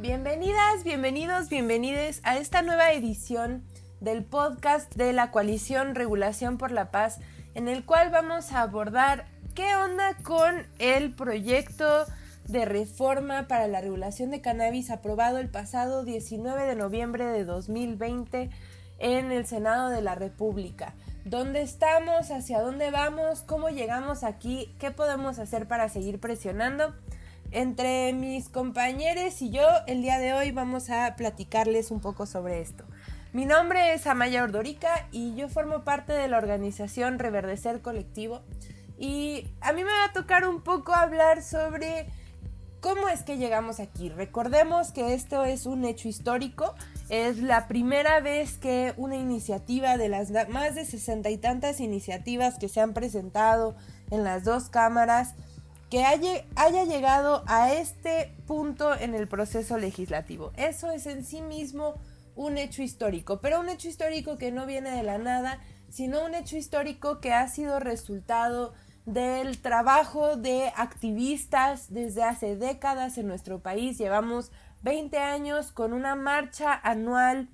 Bienvenidas, bienvenidos, bienvenides a esta nueva edición del podcast de la coalición Regulación por la Paz, en el cual vamos a abordar qué onda con el proyecto de reforma para la regulación de cannabis aprobado el pasado 19 de noviembre de 2020 en el Senado de la República. ¿Dónde estamos? ¿Hacia dónde vamos? ¿Cómo llegamos aquí? ¿Qué podemos hacer para seguir presionando? Entre mis compañeros y yo, el día de hoy vamos a platicarles un poco sobre esto. Mi nombre es Amaya Ordorica y yo formo parte de la organización Reverdecer Colectivo. Y a mí me va a tocar un poco hablar sobre cómo es que llegamos aquí. Recordemos que esto es un hecho histórico. Es la primera vez que una iniciativa de las más de sesenta y tantas iniciativas que se han presentado en las dos cámaras que haya, llegado a este punto en el proceso legislativo. Eso es en sí mismo un hecho histórico, pero un hecho histórico que no viene de la nada, sino un hecho histórico que ha sido resultado del trabajo de activistas desde hace décadas en nuestro país. Llevamos 20 años con una marcha anual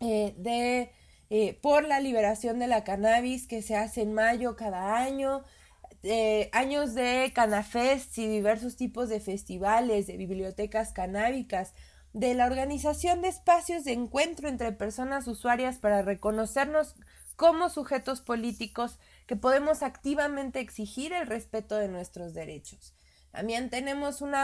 eh, de, eh, por la liberación de la cannabis que se hace en mayo cada año eh, años de Canafest y diversos tipos de festivales, de bibliotecas canábicas, de la organización de espacios de encuentro entre personas usuarias para reconocernos como sujetos políticos que podemos activamente exigir el respeto de nuestros derechos. También tenemos un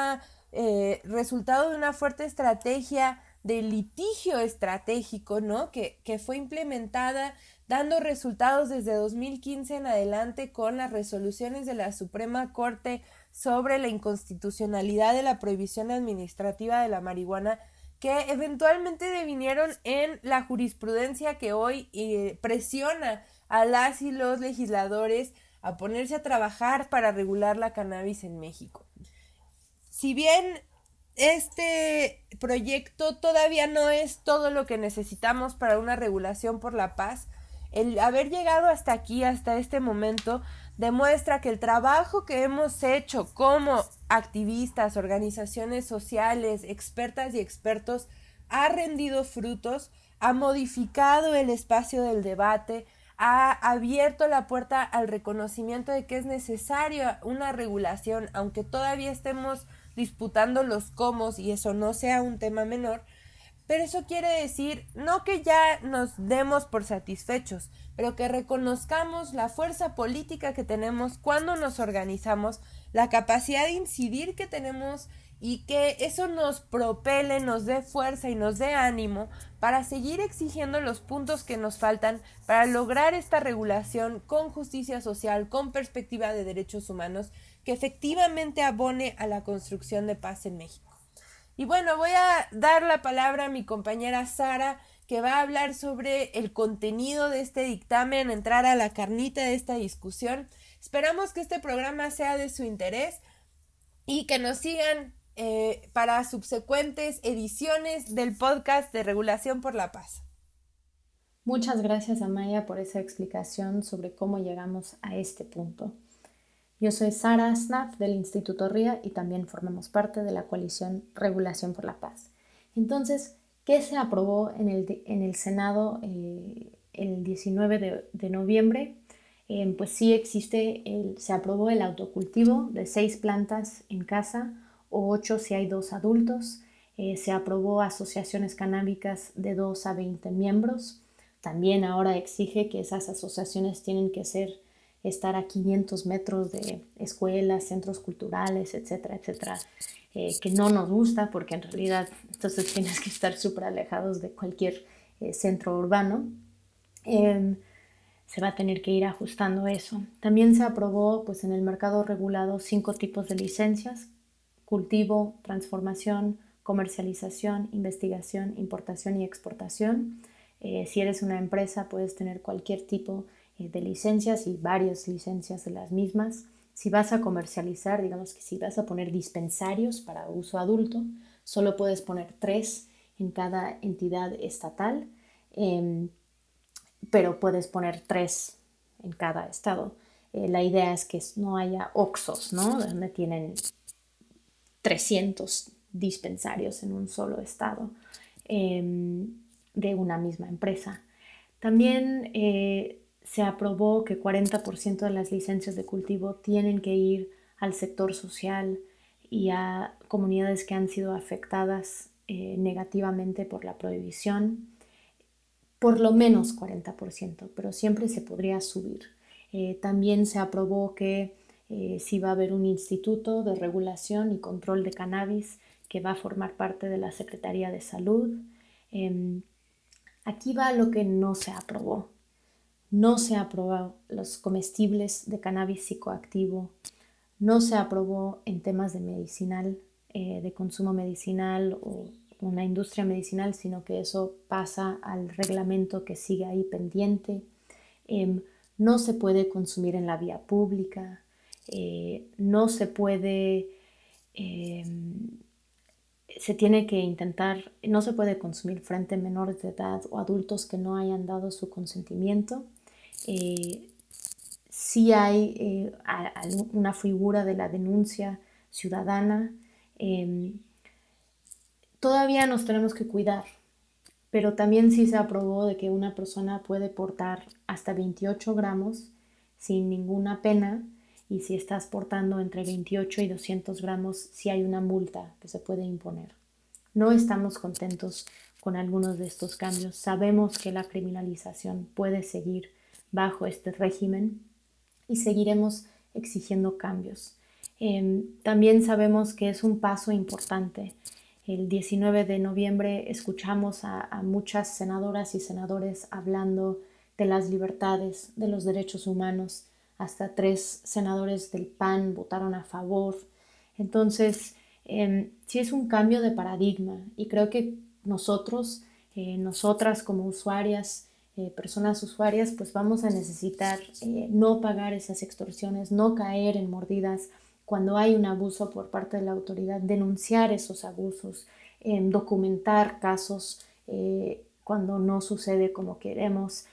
eh, resultado de una fuerte estrategia de litigio estratégico, ¿no? Que, que fue implementada dando resultados desde 2015 en adelante con las resoluciones de la Suprema Corte sobre la inconstitucionalidad de la prohibición administrativa de la marihuana que eventualmente devinieron en la jurisprudencia que hoy eh, presiona a las y los legisladores a ponerse a trabajar para regular la cannabis en México. Si bien este proyecto todavía no es todo lo que necesitamos para una regulación por la paz, el haber llegado hasta aquí, hasta este momento, demuestra que el trabajo que hemos hecho como activistas, organizaciones sociales, expertas y expertos, ha rendido frutos, ha modificado el espacio del debate, ha abierto la puerta al reconocimiento de que es necesaria una regulación, aunque todavía estemos disputando los cómo y eso no sea un tema menor, pero eso quiere decir no que ya nos demos por satisfechos, pero que reconozcamos la fuerza política que tenemos cuando nos organizamos, la capacidad de incidir que tenemos y que eso nos propele, nos dé fuerza y nos dé ánimo para seguir exigiendo los puntos que nos faltan para lograr esta regulación con justicia social, con perspectiva de derechos humanos, que efectivamente abone a la construcción de paz en México. Y bueno, voy a dar la palabra a mi compañera Sara, que va a hablar sobre el contenido de este dictamen, entrar a la carnita de esta discusión. Esperamos que este programa sea de su interés y que nos sigan eh, para subsecuentes ediciones del podcast de Regulación por la Paz. Muchas gracias, Amaya, por esa explicación sobre cómo llegamos a este punto. Yo soy Sara Snap del Instituto RIA y también formamos parte de la coalición Regulación por la Paz. Entonces, ¿qué se aprobó en el, en el Senado eh, el 19 de, noviembre? Eh, pues sí existe, se aprobó el autocultivo de seis plantas en casa o ocho si hay dos adultos. Eh, se aprobó asociaciones canábicas de 2 a 20 miembros. También ahora exige que esas asociaciones tienen que ser estar a 500 metros de escuelas, centros culturales, etcétera, etcétera, eh, que no nos gusta porque en realidad entonces tienes que estar súper alejados de cualquier eh, centro urbano. Em, se va a tener que ir ajustando eso. También se aprobó pues, en el mercado regulado cinco tipos de licencias, cultivo, transformación, comercialización, investigación, importación y exportación. Eh, si eres una empresa puedes tener cualquier tipo de eh, de licencias y varias licencias de las mismas. Si vas a comercializar, digamos que si vas a poner dispensarios para uso adulto, solo puedes poner tres en cada entidad estatal, em, pero puedes poner tres en cada estado. Eh, la idea es que no haya OXOS, ¿no? Donde tienen 300 dispensarios en un solo estado em, de una misma empresa. También eh, se aprobó que 40% de las licencias de cultivo tienen que ir al sector social y a comunidades que han sido afectadas eh, negativamente por la prohibición, por lo menos 40%, pero siempre se podría subir. Eh, también se aprobó que eh, si va a haber un instituto de regulación y control de cannabis que va a formar parte de la Secretaría de Salud. Em, aquí va lo que no se aprobó. No se aprobó los comestibles de cannabis psicoactivo. No se aprobó en temas de medicinal, eh, de consumo medicinal o una industria medicinal, sino que eso pasa al reglamento que sigue ahí pendiente. Em, no se puede consumir en la vía pública, eh, no se puede, em, se tiene que intentar, no se puede consumir frente a menores de edad o adultos que no hayan dado su consentimiento. Eh, si hay eh, una figura de la denuncia ciudadana. Em, todavía nos tenemos que cuidar, pero también sí se aprobó de que una persona puede portar hasta 28 gramos sin ninguna pena y si estás portando entre 28 y 200 gramos, sí hay una multa que se puede imponer. No estamos contentos con algunos de estos cambios. Sabemos que la criminalización puede seguir bajo este régimen y seguiremos exigiendo cambios. Em, también sabemos que es un paso importante. El 19 de noviembre escuchamos a muchas senadoras y senadores hablando de las libertades, de los derechos humanos, hasta tres senadores del PAN votaron a favor. Entonces, eh, sí es un cambio de paradigma y creo que nosotros, eh, nosotras como usuarias, eh, personas usuarias, pues vamos a necesitar eh, no pagar esas extorsiones, no caer en mordidas cuando hay un abuso por parte de la autoridad, denunciar esos abusos, documentar casos cuando no sucede como queremos,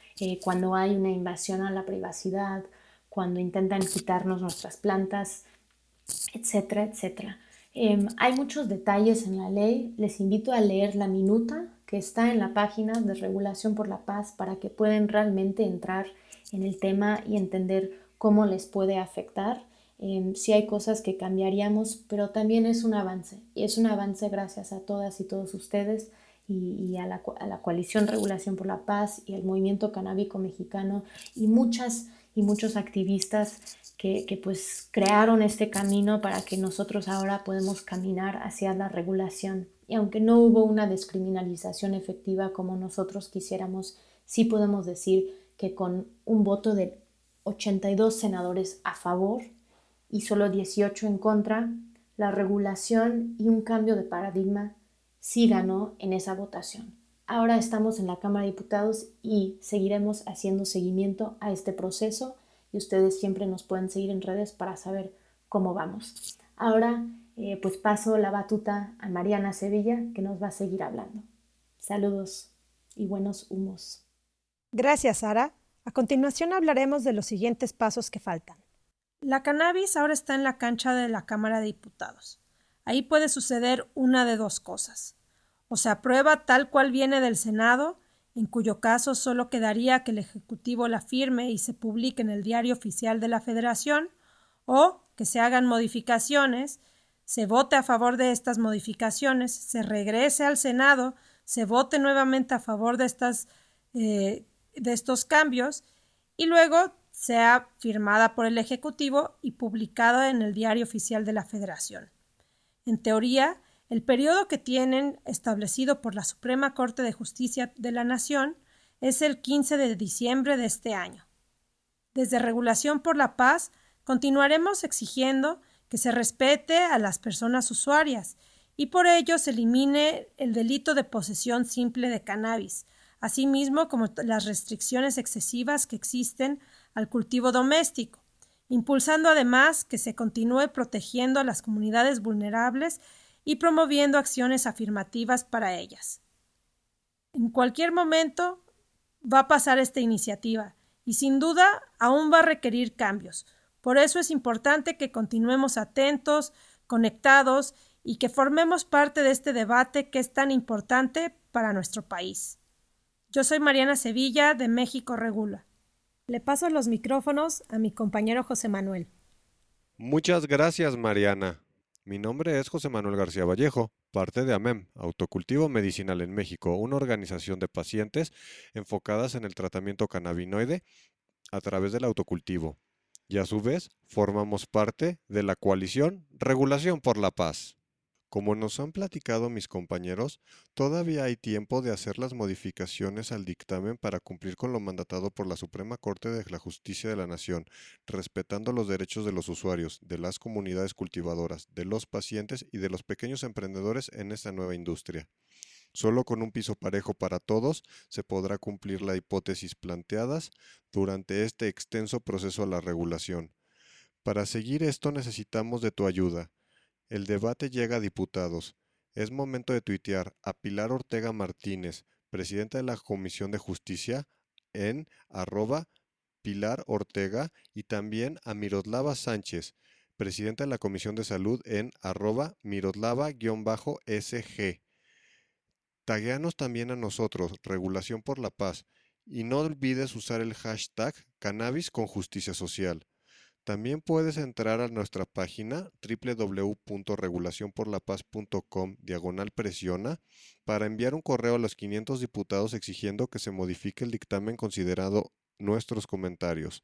cuando hay una invasión a la privacidad, cuando intentan quitarnos nuestras plantas, etcétera, etcétera. Em, hay muchos detalles en la ley. Les invito a leer la minuta que está en la página de Regulación por la Paz para que puedan realmente entrar en el tema y entender cómo les puede afectar. Eh, sí hay cosas que cambiaríamos, pero también es un avance. Y es un avance gracias a todas y todos ustedes y, a, la, a, la, coalición Regulación por la Paz y al movimiento canábico mexicano y muchas y muchos activistas que, que, pues crearon este camino para que nosotros ahora podemos caminar hacia la regulación. Y aunque no hubo una descriminalización efectiva como nosotros quisiéramos, sí podemos decir que con un voto de 82 senadores a favor y solo 18 en contra, la regulación y un cambio de paradigma sí ganó en esa votación. Ahora estamos en la Cámara de Diputados y seguiremos haciendo seguimiento a este proceso y ustedes siempre nos pueden seguir en redes para saber cómo vamos. Ahora eh, pues paso la batuta a Mariana Sevilla que nos va a seguir hablando. Saludos y buenos humos. Gracias, Sara. A continuación hablaremos de los siguientes pasos que faltan. La cannabis ahora está en la cancha de la Cámara de Diputados. Ahí puede suceder una de dos cosas o se aprueba tal cual viene del Senado, en cuyo caso solo quedaría que el Ejecutivo la firme y se publique en el Diario Oficial de la Federación, o que se hagan modificaciones, se vote a favor de estas modificaciones, se regrese al Senado, se vote nuevamente a favor de, estas, eh, de estos cambios y luego sea firmada por el Ejecutivo y publicada en el Diario Oficial de la Federación. En teoría, el periodo que tienen establecido por la Suprema Corte de Justicia de la Nación es el 15 de diciembre de este año. Desde Regulación por la Paz continuaremos exigiendo que se respete a las personas usuarias y por ello se elimine el delito de posesión simple de cannabis, asimismo como las restricciones excesivas que existen al cultivo doméstico, impulsando además que se continúe protegiendo a las comunidades vulnerables y promoviendo acciones afirmativas para ellas. En cualquier momento va a pasar esta iniciativa y sin duda aún va a requerir cambios. Por eso es importante que continuemos atentos, conectados y que formemos parte de este debate que es tan importante para nuestro país. Yo soy Mariana Sevilla de México Regula. Le paso los micrófonos a mi compañero José Manuel. Muchas gracias, Mariana. Mi nombre es José Manuel García Vallejo, parte de AMEM, Autocultivo Medicinal en México, una organización de pacientes enfocadas en el tratamiento cannabinoide a través del autocultivo. Y a su vez, formamos parte de la coalición Regulación por la Paz. Como nos han platicado mis compañeros, todavía hay tiempo de hacer las modificaciones al dictamen para cumplir con lo mandatado por la Suprema Corte de la Justicia de la Nación, respetando los derechos de los usuarios, de las comunidades cultivadoras, de los pacientes y de los pequeños emprendedores en esta nueva industria. Solo con un piso parejo para todos se podrá cumplir la hipótesis planteadas durante este extenso proceso a la regulación. Para seguir esto necesitamos de tu ayuda. El debate llega a diputados. Es momento de tuitear a Pilar Ortega Martínez, presidenta de la Comisión de Justicia, en arroba Pilar Ortega y también a Miroslava Sánchez, presidenta de la Comisión de Salud en arroba Miroslava-SG. Tagueanos también a nosotros, Regulación por la Paz, y no olvides usar el hashtag Cannabis con Justicia Social. También puedes entrar a nuestra página www.regulacionporlapaz.com diagonal presiona para enviar un correo a los 500 diputados exigiendo que se modifique el dictamen considerado nuestros comentarios.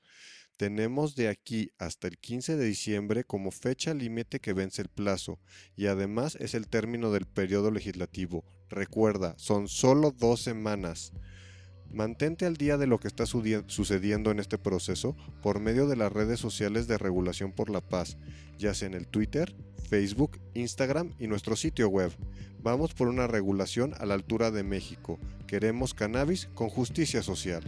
Tenemos de aquí hasta el 15 de diciembre como fecha límite que vence el plazo y además es el término del periodo legislativo. Recuerda, son solo dos semanas. Mantente al día de lo que está sucediendo en este proceso por medio de las redes sociales de Regulación por la Paz, ya sea en el Twitter, Facebook, Instagram y nuestro sitio web. Vamos por una regulación a la altura de México. Queremos cannabis con justicia social.